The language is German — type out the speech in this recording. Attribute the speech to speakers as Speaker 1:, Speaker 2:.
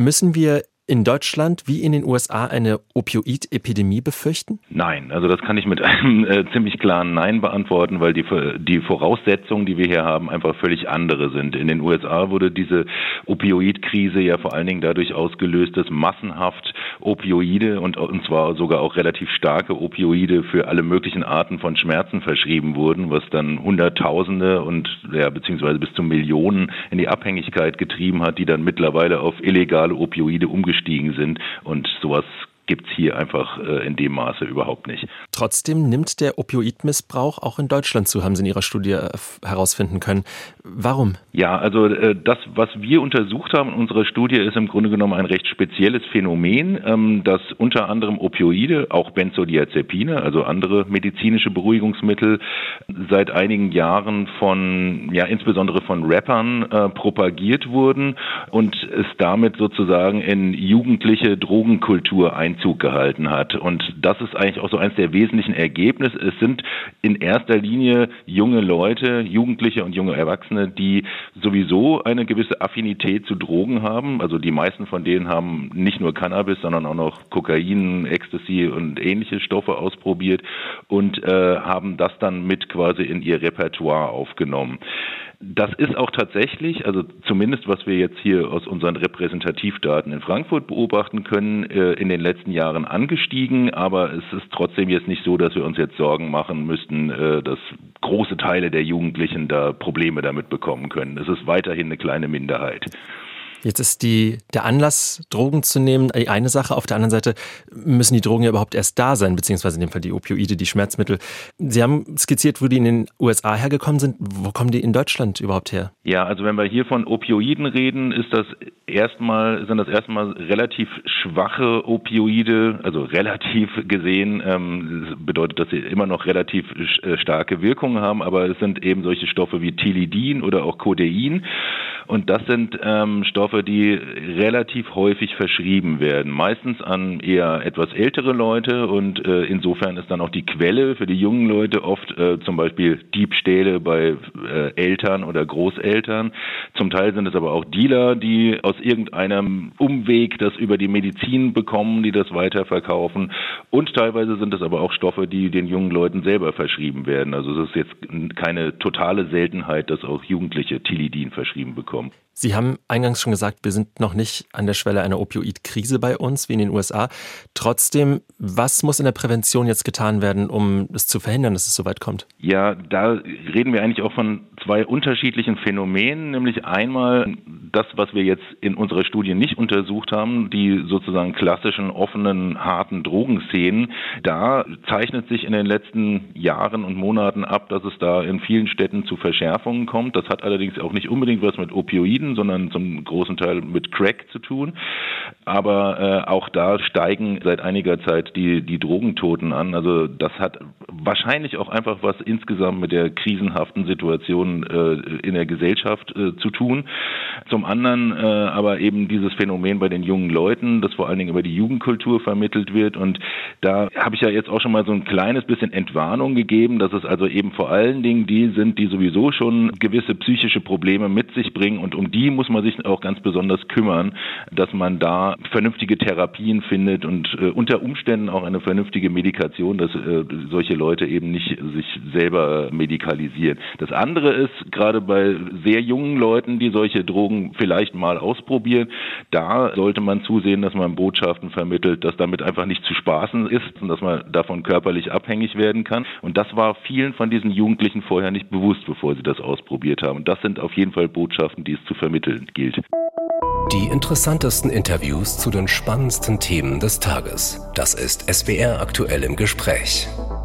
Speaker 1: Müssen wir in Deutschland wie in den USA eine Opioid-Epidemie befürchten?
Speaker 2: Nein, also das kann ich mit einem äh, ziemlich klaren Nein beantworten, weil die, die Voraussetzungen, die wir hier haben, einfach völlig andere sind. In den USA wurde diese Opioid-Krise ja vor allen Dingen dadurch ausgelöst, dass massenhaft Opioide und, und zwar sogar auch relativ starke Opioide für alle möglichen Arten von Schmerzen verschrieben wurden, was dann Hunderttausende und ja, beziehungsweise bis zu Millionen in die Abhängigkeit getrieben hat, die dann mittlerweile auf illegale Opioide umgestellt umgestiegen sind. Und sowas gibt es hier einfach äh, in dem Maße überhaupt nicht.
Speaker 1: Trotzdem nimmt der Opioidmissbrauch auch in Deutschland zu, haben Sie in Ihrer Studie äh, herausfinden können. Warum?
Speaker 2: Ja, also äh, das, was wir untersucht haben in unserer Studie, ist im Grunde genommen ein recht spezielles Phänomen, ähm, dass unter anderem Opioide, auch Benzodiazepine, also andere medizinische Beruhigungsmittel, seit einigen Jahren von, ja, insbesondere von Rappern äh, propagiert wurden und es damit sozusagen in jugendliche Drogenkultur einzug Einzug gehalten hat. Und das ist eigentlich auch so eines der wesentlichen Ergebnisse. Es sind in erster Linie junge Leute, Jugendliche und junge Erwachsene, die sowieso eine gewisse Affinität zu Drogen haben. Also die meisten von denen haben nicht nur Cannabis, sondern auch noch Kokain, Ecstasy und ähnliche Stoffe ausprobiert und äh, haben das dann mit quasi in ihr Repertoire aufgenommen. Das ist auch tatsächlich, also zumindest was wir jetzt hier aus unseren Repräsentativdaten in Frankfurt beobachten können, äh, in den letzten Jahren angestiegen. Aber es ist trotzdem jetzt nicht so, dass wir uns jetzt Sorgen machen müssten, äh, dass große Teile der Jugendlichen da Probleme damit bekommen können. Es ist weiterhin eine kleine Minderheit.
Speaker 1: Jetzt ist die, der Anlass, Drogen zu nehmen, eine Sache. Auf der anderen Seite müssen die Drogen ja überhaupt erst da sein, beziehungsweise in dem Fall die Opioide, die Schmerzmittel. Sie haben skizziert, wo die in den USA hergekommen sind. Wo kommen die in Deutschland überhaupt her?
Speaker 2: Ja, also wenn wir hier von Opioiden reden, ist das erstmal, sind das erstmal relativ schwache Opioide, also relativ gesehen, ähm, bedeutet, dass sie immer noch relativ äh, starke Wirkungen haben, aber es sind eben solche Stoffe wie Tilidin oder auch Codein. Und das sind ähm, Stoffe, die relativ häufig verschrieben werden, meistens an eher etwas ältere Leute. Und äh, insofern ist dann auch die Quelle für die jungen Leute oft äh, zum Beispiel Diebstähle bei äh, Eltern oder Großeltern. Zum Teil sind es aber auch Dealer, die aus irgendeinem Umweg das über die Medizin bekommen, die das weiterverkaufen. Und teilweise sind es aber auch Stoffe, die den jungen Leuten selber verschrieben werden. Also es ist jetzt keine totale Seltenheit, dass auch Jugendliche Tilidin verschrieben bekommen kommen.
Speaker 1: Sie haben eingangs schon gesagt, wir sind noch nicht an der Schwelle einer Opioidkrise bei uns wie in den USA. Trotzdem, was muss in der Prävention jetzt getan werden, um es zu verhindern, dass es so weit kommt?
Speaker 2: Ja, da reden wir eigentlich auch von zwei unterschiedlichen Phänomenen, nämlich einmal das, was wir jetzt in unserer Studie nicht untersucht haben, die sozusagen klassischen offenen, harten Drogenszenen. Da zeichnet sich in den letzten Jahren und Monaten ab, dass es da in vielen Städten zu Verschärfungen kommt. Das hat allerdings auch nicht unbedingt was mit Opioiden, sondern zum großen Teil mit Crack zu tun. Aber äh, auch da steigen seit einiger Zeit die, die Drogentoten an. Also das hat wahrscheinlich auch einfach was insgesamt mit der krisenhaften Situation äh, in der Gesellschaft äh, zu tun. Zum anderen äh, aber eben dieses Phänomen bei den jungen Leuten, das vor allen Dingen über die Jugendkultur vermittelt wird. Und da habe ich ja jetzt auch schon mal so ein kleines bisschen Entwarnung gegeben, dass es also eben vor allen Dingen die sind, die sowieso schon gewisse psychische Probleme mit sich bringen. Und um die muss man sich auch ganz besonders kümmern, dass man da vernünftige Therapien findet und äh, unter Umständen auch eine vernünftige Medikation, dass äh, solche Leute eben nicht sich selber medikalisieren. Das andere ist, gerade bei sehr jungen Leuten, die solche Drogen vielleicht mal ausprobieren, da sollte man zusehen, dass man Botschaften vermittelt, dass damit einfach nicht zu spaßen ist und dass man davon körperlich abhängig werden kann. Und das war vielen von diesen Jugendlichen vorher nicht bewusst, bevor sie das ausprobiert haben. Und das sind auf jeden Fall Botschaften, die es zu vermitteln gilt.
Speaker 3: Die interessantesten Interviews zu den spannendsten Themen des Tages. Das ist SWR aktuell im Gespräch.